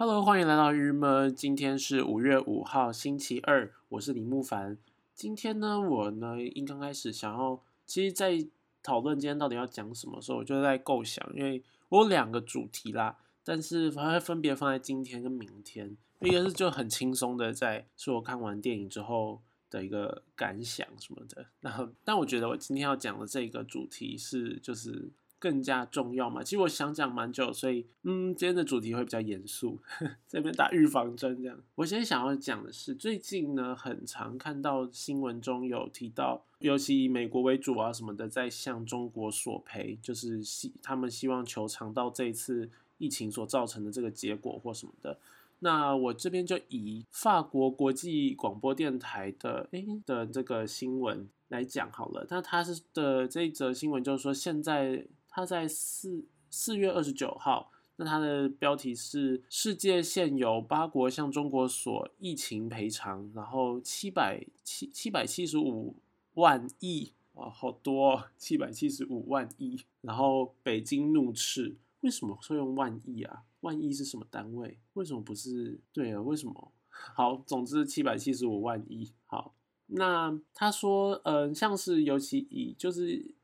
Hello，欢迎来到鱼们。今天是五月五号，星期二，我是李木凡。今天呢，我呢，一刚开始想要，其实，在讨论今天到底要讲什么时候，我就在构想，因为我有两个主题啦，但是它会分别放在今天跟明天。一个是就很轻松的，在是我看完电影之后的一个感想什么的。然后，但我觉得我今天要讲的这个主题是，就是。更加重要嘛？其实我想讲蛮久，所以嗯，今天的主题会比较严肃，这边打预防针这样。我现在想要讲的是，最近呢，很常看到新闻中有提到，尤其以美国为主啊什么的，在向中国索赔，就是希他们希望求偿到这一次疫情所造成的这个结果或什么的。那我这边就以法国国际广播电台的诶的这个新闻来讲好了。那它是的这一则新闻就是说现在。他在四四月二十九号，那他的标题是“世界现有八国向中国索疫情赔偿”，然后七百七七百七十五万亿哇，好多七百七十五万亿。然后北京怒斥，为什么会用万亿啊？万亿是什么单位？为什么不是？对啊，为什么？好，总之七百七十五万亿。好，那他说，嗯，像是尤其以就是。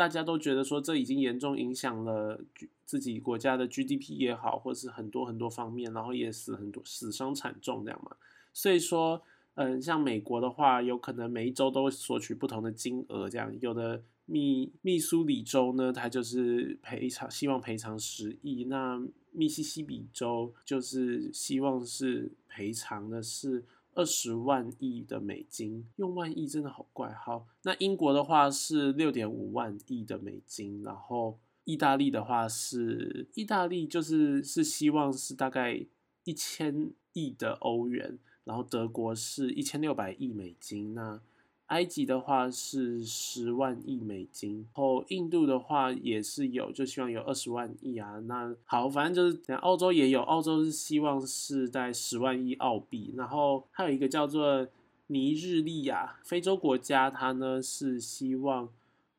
大家都觉得说这已经严重影响了自己国家的 GDP 也好，或是很多很多方面，然后也死很多，死伤惨重这样嘛。所以说，嗯，像美国的话，有可能每一周都索取不同的金额，这样有的密密苏里州呢，它就是赔偿，希望赔偿十亿；那密西西比州就是希望是赔偿的是。二十万亿的美金，用万亿真的好怪。好，那英国的话是六点五万亿的美金，然后意大利的话是，意大利就是是希望是大概一千亿的欧元，然后德国是一千六百亿美金。那埃及的话是十万亿美金，然后印度的话也是有，就希望有二十万亿啊。那好，反正就是，澳洲也有，澳洲是希望是在十万亿澳币。然后还有一个叫做尼日利亚，非洲国家，它呢是希望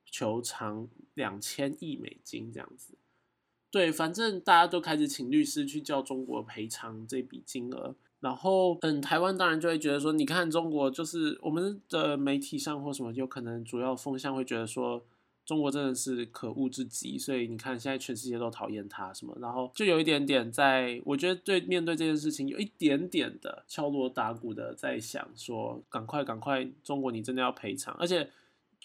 求偿两千亿美金这样子。对，反正大家都开始请律师去叫中国赔偿这笔金额。然后，嗯，台湾当然就会觉得说，你看中国就是我们的媒体上或什么，有可能主要风向会觉得说，中国真的是可恶至极，所以你看现在全世界都讨厌他什么，然后就有一点点在，我觉得对面对这件事情有一点点的敲锣打鼓的在想说，赶快赶快，中国你真的要赔偿，而且。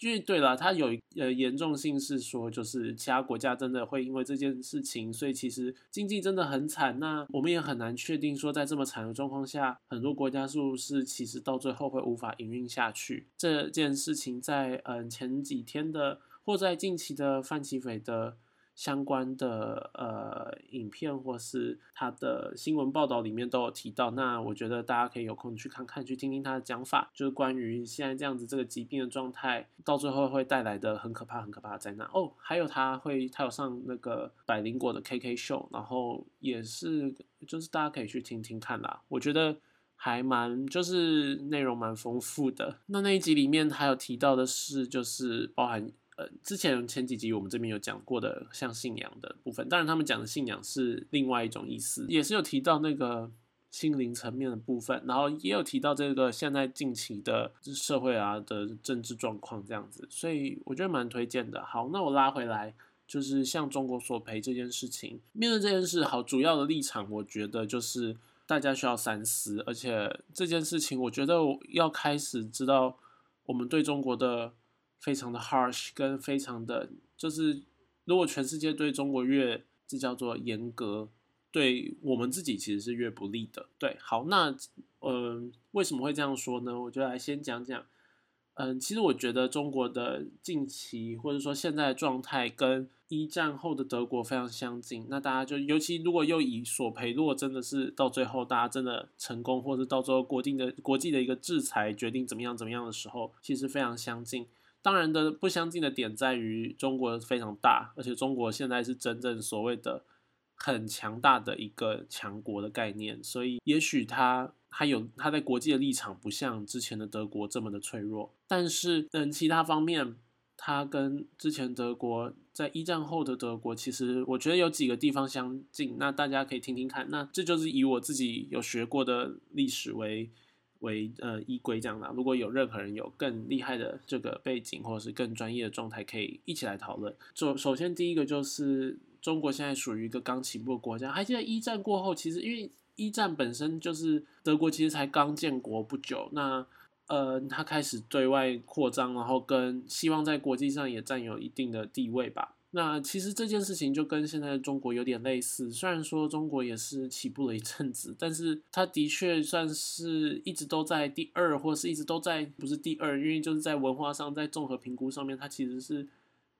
因为对了，它有呃严重性是说，就是其他国家真的会因为这件事情，所以其实经济真的很惨。那我们也很难确定说，在这么惨的状况下，很多国家是不是其实到最后会无法营运下去？这件事情在嗯前几天的或在近期的范奇斐的。相关的呃影片或是他的新闻报道里面都有提到，那我觉得大家可以有空去看看，去听听他的讲法，就是关于现在这样子这个疾病的状态，到最后会带来的很可怕、很可怕的灾难。哦，还有他会他有上那个百灵果的 KK show，然后也是就是大家可以去听听看啦，我觉得还蛮就是内容蛮丰富的。那那一集里面还有提到的是，就是包含。呃，之前前几集我们这边有讲过的，像信仰的部分，当然他们讲的信仰是另外一种意思，也是有提到那个心灵层面的部分，然后也有提到这个现在近期的社会啊的政治状况这样子，所以我觉得蛮推荐的。好，那我拉回来，就是向中国索赔这件事情，面对这件事，好，主要的立场，我觉得就是大家需要三思，而且这件事情，我觉得要开始知道我们对中国的。非常的 harsh，跟非常的，就是如果全世界对中国越这叫做严格，对我们自己其实是越不利的。对，好，那嗯，为什么会这样说呢？我就来先讲讲，嗯，其实我觉得中国的近期或者说现在的状态跟一战后的德国非常相近。那大家就尤其如果又以索赔，如果真的是到最后大家真的成功，或者到最后国定的国际的一个制裁决定怎么样怎么样的时候，其实非常相近。当然的不相近的点在于，中国非常大，而且中国现在是真正所谓的很强大的一个强国的概念，所以也许它它有它在国际的立场不像之前的德国这么的脆弱，但是嗯，其他方面它跟之前德国在一战后的德国，其实我觉得有几个地方相近。那大家可以听听看。那这就是以我自己有学过的历史为为呃依归这样的。如果有任何人有更厉害的这个背景，或者是更专业的状态，可以一起来讨论。首首先第一个就是中国现在属于一个刚起步的国家。还记得一战过后，其实因为一战本身就是德国其实才刚建国不久，那。呃，他开始对外扩张，然后跟希望在国际上也占有一定的地位吧。那其实这件事情就跟现在中国有点类似，虽然说中国也是起步了一阵子，但是它的确算是一直都在第二，或是一直都在不是第二，因为就是在文化上，在综合评估上面，它其实是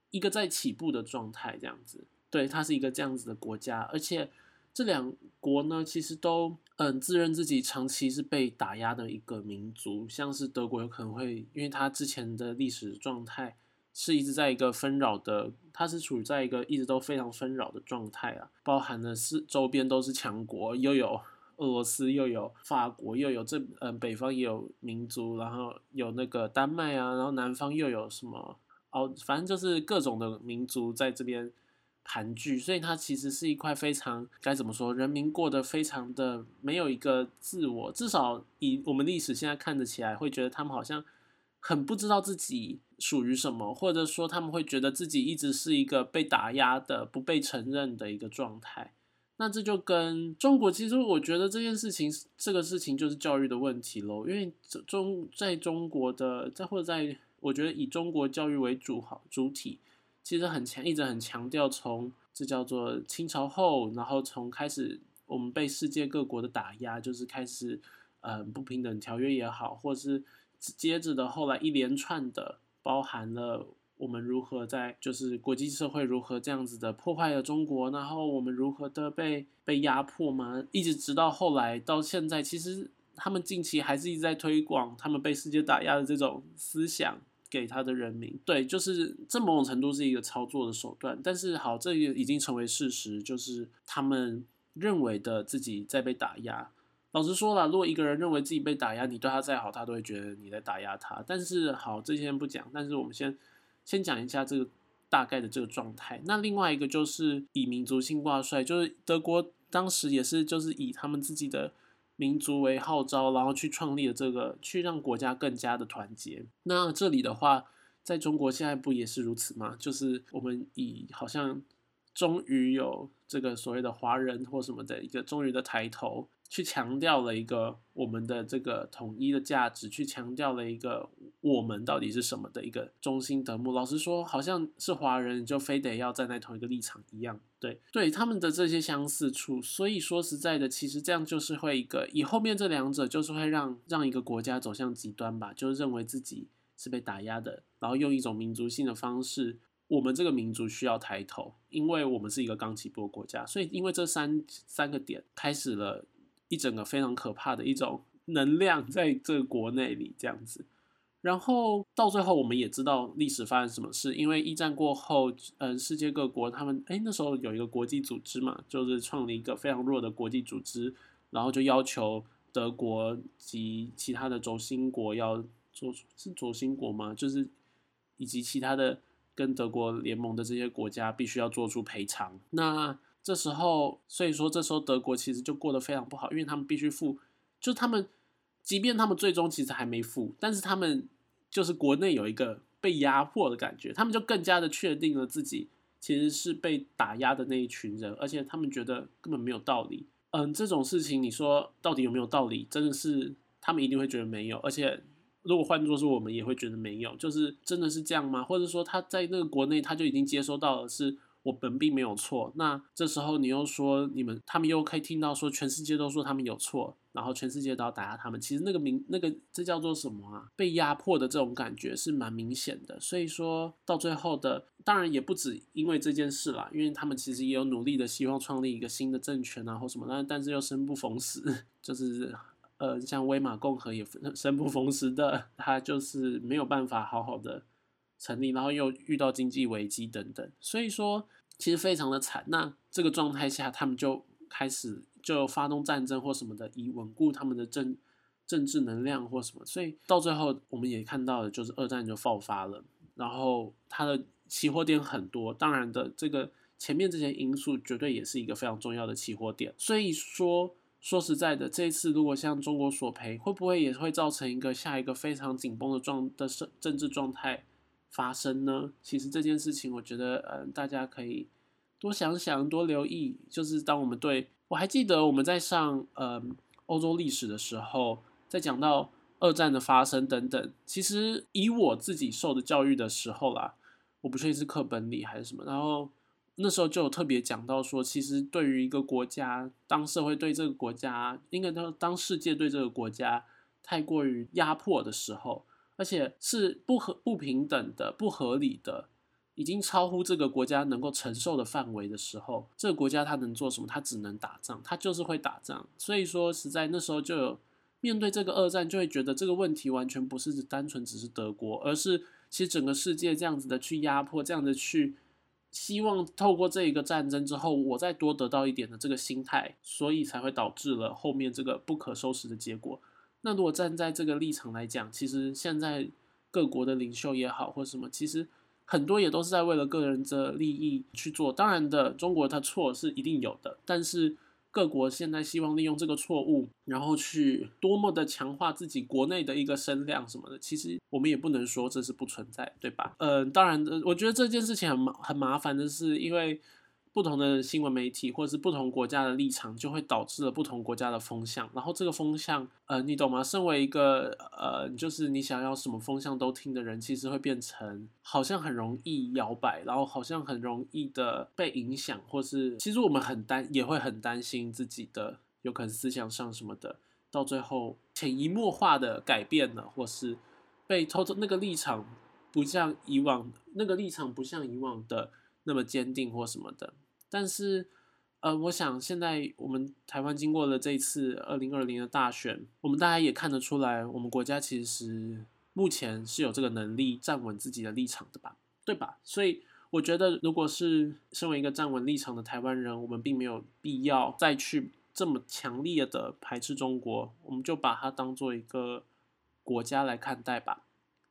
一个在起步的状态，这样子。对，它是一个这样子的国家，而且。这两国呢，其实都嗯自认自己长期是被打压的一个民族，像是德国有可能会，因为它之前的历史状态是一直在一个纷扰的，它是处于在一个一直都非常纷扰的状态啊，包含的是周边都是强国，又有俄罗斯，又有法国，又有这嗯北方也有民族，然后有那个丹麦啊，然后南方又有什么哦，反正就是各种的民族在这边。盘踞，所以它其实是一块非常该怎么说，人民过得非常的没有一个自我，至少以我们历史现在看得起来，会觉得他们好像很不知道自己属于什么，或者说他们会觉得自己一直是一个被打压的、不被承认的一个状态。那这就跟中国，其实我觉得这件事情，这个事情就是教育的问题喽，因为中在中国的，在或者在我觉得以中国教育为主好主体。其实很强，一直很强调从这叫做清朝后，然后从开始我们被世界各国的打压，就是开始呃不平等条约也好，或是接着的后来一连串的，包含了我们如何在就是国际社会如何这样子的破坏了中国，然后我们如何的被被压迫嘛，一直直到后来到现在，其实他们近期还是一直在推广他们被世界打压的这种思想。给他的人民，对，就是这某种程度是一个操作的手段。但是好，这也已经成为事实，就是他们认为的自己在被打压。老实说了，如果一个人认为自己被打压，你对他再好，他都会觉得你在打压他。但是好，这些不讲。但是我们先先讲一下这个大概的这个状态。那另外一个就是以民族性挂帅，就是德国当时也是就是以他们自己的。民族为号召，然后去创立了这个，去让国家更加的团结。那这里的话，在中国现在不也是如此吗？就是我们以好像终于有这个所谓的华人或什么的一个终于的抬头。去强调了一个我们的这个统一的价值，去强调了一个我们到底是什么的一个中心德目。老实说，好像是华人就非得要站在同一个立场一样。对，对他们的这些相似处，所以说实在的，其实这样就是会一个以后面这两者就是会让让一个国家走向极端吧，就是认为自己是被打压的，然后用一种民族性的方式，我们这个民族需要抬头，因为我们是一个刚起步的国家，所以因为这三三个点开始了。一整个非常可怕的一种能量在这个国内里这样子，然后到最后我们也知道历史发生什么事，因为一战过后，嗯，世界各国他们哎那时候有一个国际组织嘛，就是创立一个非常弱的国际组织，然后就要求德国及其他的轴心国要做出是轴心国吗？就是以及其他的跟德国联盟的这些国家必须要做出赔偿。那这时候，所以说这时候德国其实就过得非常不好，因为他们必须付，就他们，即便他们最终其实还没付，但是他们就是国内有一个被压迫的感觉，他们就更加的确定了自己其实是被打压的那一群人，而且他们觉得根本没有道理。嗯，这种事情你说到底有没有道理？真的是他们一定会觉得没有，而且如果换作是我们也会觉得没有，就是真的是这样吗？或者说他在那个国内他就已经接收到的是。我本并没有错，那这时候你又说你们，他们又可以听到说全世界都说他们有错，然后全世界都要打压他们。其实那个明那个这叫做什么啊？被压迫的这种感觉是蛮明显的。所以说到最后的，当然也不止因为这件事啦，因为他们其实也有努力的希望创立一个新的政权啊或什么，但但是又生不逢时，就是呃像威玛共和也生不逢时的，他就是没有办法好好的成立，然后又遇到经济危机等等，所以说。其实非常的惨，那这个状态下，他们就开始就发动战争或什么的，以稳固他们的政政治能量或什么。所以到最后，我们也看到了，就是二战就爆发了。然后它的期货点很多，当然的这个前面这些因素绝对也是一个非常重要的期货点。所以说说实在的，这一次如果向中国索赔，会不会也会造成一个下一个非常紧绷的状的政政治状态发生呢？其实这件事情，我觉得嗯，大家可以多想想，多留意。就是当我们对我还记得我们在上嗯欧洲历史的时候，在讲到。二战的发生等等，其实以我自己受的教育的时候啦，我不确定是课本里还是什么，然后那时候就有特别讲到说，其实对于一个国家，当社会对这个国家，应该当当世界对这个国家太过于压迫的时候，而且是不合不平等的、不合理的，已经超乎这个国家能够承受的范围的时候，这个国家它能做什么？它只能打仗，它就是会打仗。所以说，实在那时候就有。面对这个二战，就会觉得这个问题完全不是单纯只是德国，而是其实整个世界这样子的去压迫，这样的去希望透过这一个战争之后，我再多得到一点的这个心态，所以才会导致了后面这个不可收拾的结果。那如果站在这个立场来讲，其实现在各国的领袖也好，或什么，其实很多也都是在为了个人的利益去做。当然的，中国它错是一定有的，但是。各国现在希望利用这个错误，然后去多么的强化自己国内的一个声量什么的，其实我们也不能说这是不存在，对吧？嗯，当然的，我觉得这件事情很麻很麻烦的是，因为。不同的新闻媒体或者是不同国家的立场，就会导致了不同国家的风向。然后这个风向，呃，你懂吗？身为一个呃，就是你想要什么风向都听的人，其实会变成好像很容易摇摆，然后好像很容易的被影响，或是其实我们很担，也会很担心自己的有可能思想上什么的，到最后潜移默化的改变了，或是被偷偷那个立场不像以往那个立场不像以往的那么坚定或什么的。但是，呃，我想现在我们台湾经过了这一次二零二零的大选，我们大家也看得出来，我们国家其实目前是有这个能力站稳自己的立场的吧，对吧？所以我觉得，如果是身为一个站稳立场的台湾人，我们并没有必要再去这么强烈的排斥中国，我们就把它当做一个国家来看待吧。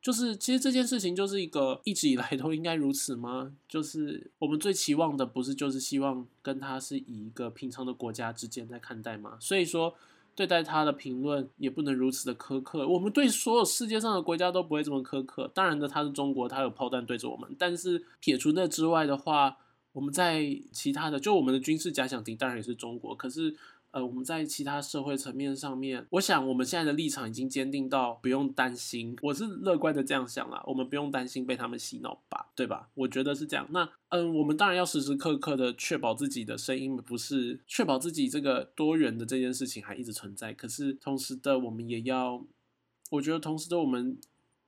就是，其实这件事情就是一个一直以来都应该如此吗？就是我们最期望的，不是就是希望跟他是以一个平常的国家之间在看待吗？所以说，对待他的评论也不能如此的苛刻。我们对所有世界上的国家都不会这么苛刻。当然的，他是中国，他有炮弹对着我们。但是撇除那之外的话，我们在其他的，就我们的军事假想敌，当然也是中国。可是。呃，我们在其他社会层面上面，我想我们现在的立场已经坚定到不用担心，我是乐观的这样想啦，我们不用担心被他们洗脑吧，对吧？我觉得是这样。那嗯，我们当然要时时刻刻的确保自己的声音不是确保自己这个多元的这件事情还一直存在，可是同时的我们也要，我觉得同时的我们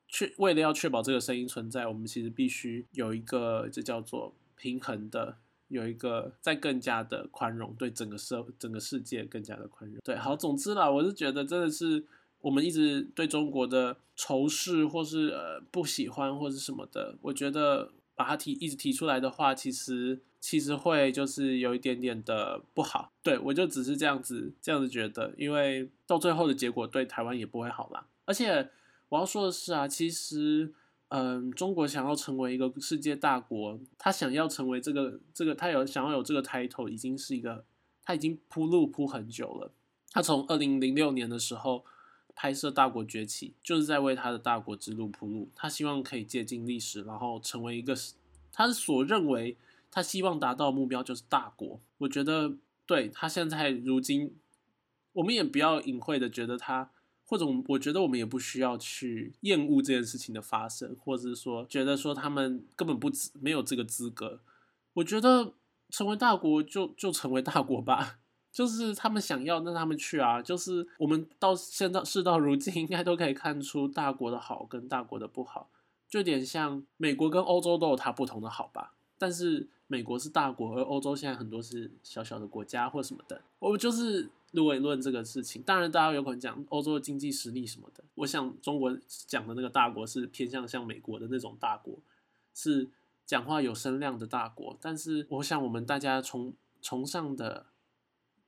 确为了要确保这个声音存在，我们其实必须有一个这叫做平衡的。有一个在更加的宽容，对整个社整个世界更加的宽容。对，好，总之啦，我是觉得真的是我们一直对中国的仇视，或是呃不喜欢，或是什么的，我觉得把它提一直提出来的话，其实其实会就是有一点点的不好。对我就只是这样子这样子觉得，因为到最后的结果对台湾也不会好啦。而且我要说的是啊，其实。嗯，中国想要成为一个世界大国，他想要成为这个这个，他有想要有这个 title，已经是一个，他已经铺路铺很久了。他从二零零六年的时候拍摄《大国崛起》，就是在为他的大国之路铺路。他希望可以接近历史，然后成为一个，他所认为他希望达到目标就是大国。我觉得，对他现在如今，我们也不要隐晦的觉得他。或者，我觉得我们也不需要去厌恶这件事情的发生，或者是说，觉得说他们根本不资没有这个资格。我觉得成为大国就就成为大国吧，就是他们想要，那他们去啊。就是我们到现在事到如今，应该都可以看出大国的好跟大国的不好，就有点像美国跟欧洲都有它不同的好吧。但是美国是大国，而欧洲现在很多是小小的国家或什么的。我就是。论为论这个事情，当然大家有可能讲欧洲的经济实力什么的。我想中国讲的那个大国是偏向像美国的那种大国，是讲话有声量的大国。但是我想我们大家崇崇尚的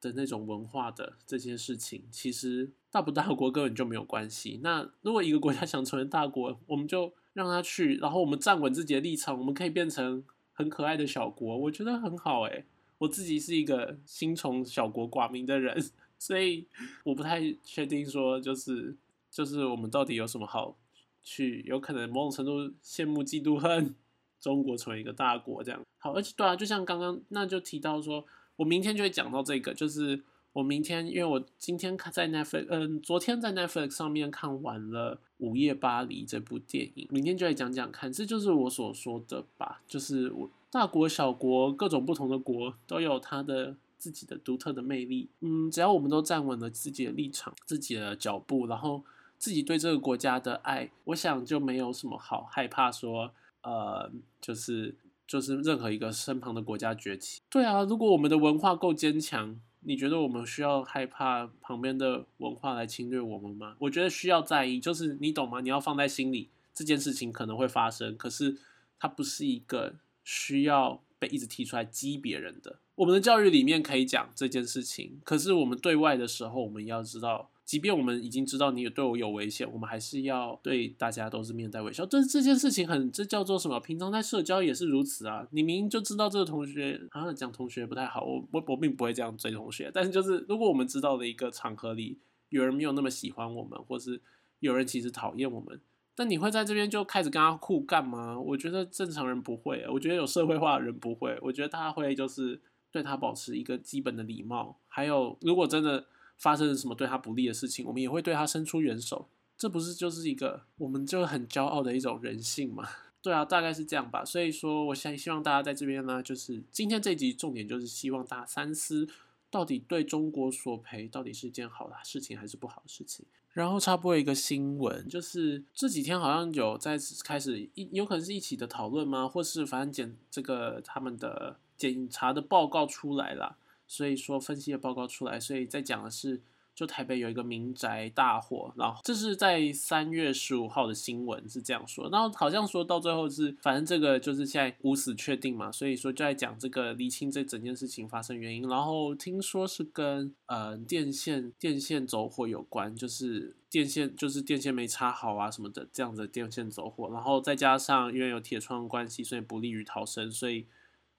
的那种文化的这些事情，其实大不大国根本就没有关系。那如果一个国家想成为大国，我们就。让他去，然后我们站稳自己的立场，我们可以变成很可爱的小国，我觉得很好诶。我自己是一个心从小国寡民的人，所以我不太确定说就是就是我们到底有什么好去，有可能某种程度羡慕嫉妒恨中国成为一个大国这样。好，而且对啊，就像刚刚那就提到说，我明天就会讲到这个，就是我明天因为我今天看在 Netflix，嗯，昨天在 Netflix 上面看完了《午夜巴黎》这部电影，明天就来讲讲看，这就是我所说的吧，就是我。大国小国，各种不同的国都有它的自己的独特的魅力。嗯，只要我们都站稳了自己的立场、自己的脚步，然后自己对这个国家的爱，我想就没有什么好害怕说，呃，就是就是任何一个身旁的国家崛起。对啊，如果我们的文化够坚强，你觉得我们需要害怕旁边的文化来侵略我们吗？我觉得需要在意，就是你懂吗？你要放在心里，这件事情可能会发生，可是它不是一个。需要被一直提出来激别人的，我们的教育里面可以讲这件事情。可是我们对外的时候，我们要知道，即便我们已经知道你有对我有危险，我们还是要对大家都是面带微笑。这这件事情很，这叫做什么？平常在社交也是如此啊。你明明就知道这个同学，啊讲同学不太好，我我我并不会这样追同学。但是就是如果我们知道的一个场合里，有人没有那么喜欢我们，或是有人其实讨厌我们。那你会在这边就开始跟他互干吗？我觉得正常人不会，我觉得有社会化的人不会。我觉得他会就是对他保持一个基本的礼貌，还有如果真的发生了什么对他不利的事情，我们也会对他伸出援手。这不是就是一个我们就很骄傲的一种人性吗？对啊，大概是这样吧。所以说，我想希望大家在这边呢，就是今天这集重点就是希望大家三思，到底对中国索赔到底是一件好的事情还是不好的事情。然后插播一个新闻，就是这几天好像有在开始一有可能是一起的讨论吗？或是反正检这个他们的检查的报告出来了，所以说分析的报告出来，所以在讲的是。就台北有一个民宅大火，然后这是在三月十五号的新闻是这样说，然后好像说到最后是，反正这个就是现在无死确定嘛，所以说就在讲这个厘清这整件事情发生原因，然后听说是跟呃电线电线走火有关，就是电线就是电线没插好啊什么的这样子电线走火，然后再加上因为有铁窗关系，所以不利于逃生，所以。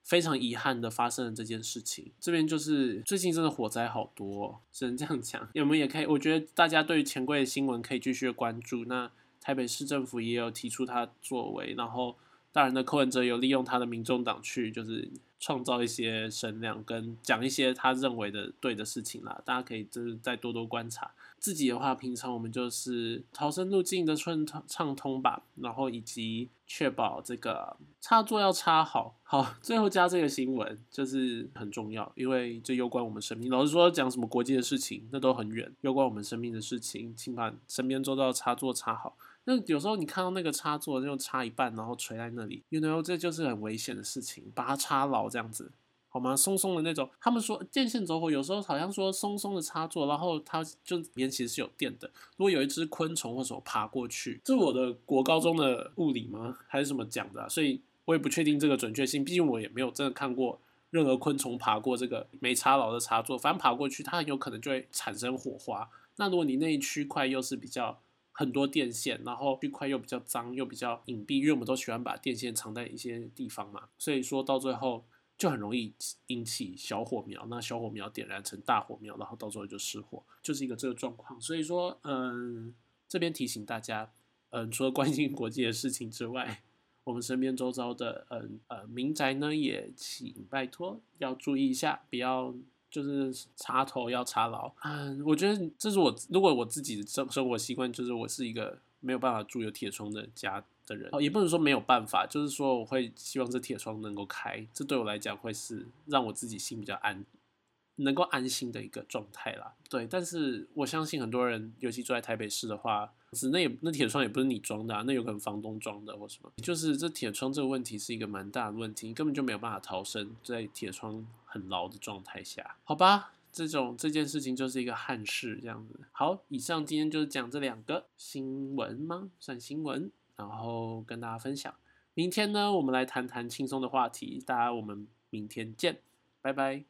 非常遗憾的发生了这件事情，这边就是最近真的火灾好多，只能这样讲。我们也可以，我觉得大家对于钱柜的新闻可以继续关注。那台北市政府也有提出他作为，然后大然的柯文哲有利用他的民众党去就是创造一些声量，跟讲一些他认为的对的事情啦。大家可以就是再多多观察。自己的话，平常我们就是逃生路径的顺畅畅通吧，然后以及确保这个插座要插好。好，最后加这个新闻就是很重要，因为这攸关我们生命。老实说，讲什么国际的事情，那都很远，攸关我们生命的事情，请把身边周遭的插座插好。那有时候你看到那个插座就插一半，然后垂在那里，you know，这就是很危险的事情，把它插牢这样子。好吗？松松的那种，他们说电线走火，有时候好像说松松的插座，然后它就里面其实是有电的。如果有一只昆虫或什么爬过去，这是我的国高中的物理吗？还是什么讲的？所以我也不确定这个准确性，毕竟我也没有真的看过任何昆虫爬过这个没插牢的插座。反正爬过去，它很有可能就会产生火花。那如果你那一区块又是比较很多电线，然后区块又比较脏又比较隐蔽，因为我们都喜欢把电线藏在一些地方嘛，所以说到最后。就很容易引起小火苗，那小火苗点燃成大火苗，然后到时候就失火，就是一个这个状况。所以说，嗯，这边提醒大家，嗯，除了关心国际的事情之外，我们身边周遭的，嗯呃民宅呢，也请拜托要注意一下，不要就是插头要插牢。嗯，我觉得这是我如果我自己的生生活习惯，就是我是一个没有办法住有铁窗的家。的人哦，也不能说没有办法，就是说我会希望这铁窗能够开，这对我来讲会是让我自己心比较安，能够安心的一个状态啦。对，但是我相信很多人，尤其住在台北市的话，是那也那铁窗也不是你装的，那有可能房东装的或什么，就是这铁窗这个问题是一个蛮大的问题，你根本就没有办法逃生在铁窗很牢的状态下，好吧？这种这件事情就是一个憾事，这样子。好，以上今天就是讲这两个新闻吗？算新闻。然后跟大家分享，明天呢，我们来谈谈轻松的话题。大家，我们明天见，拜拜。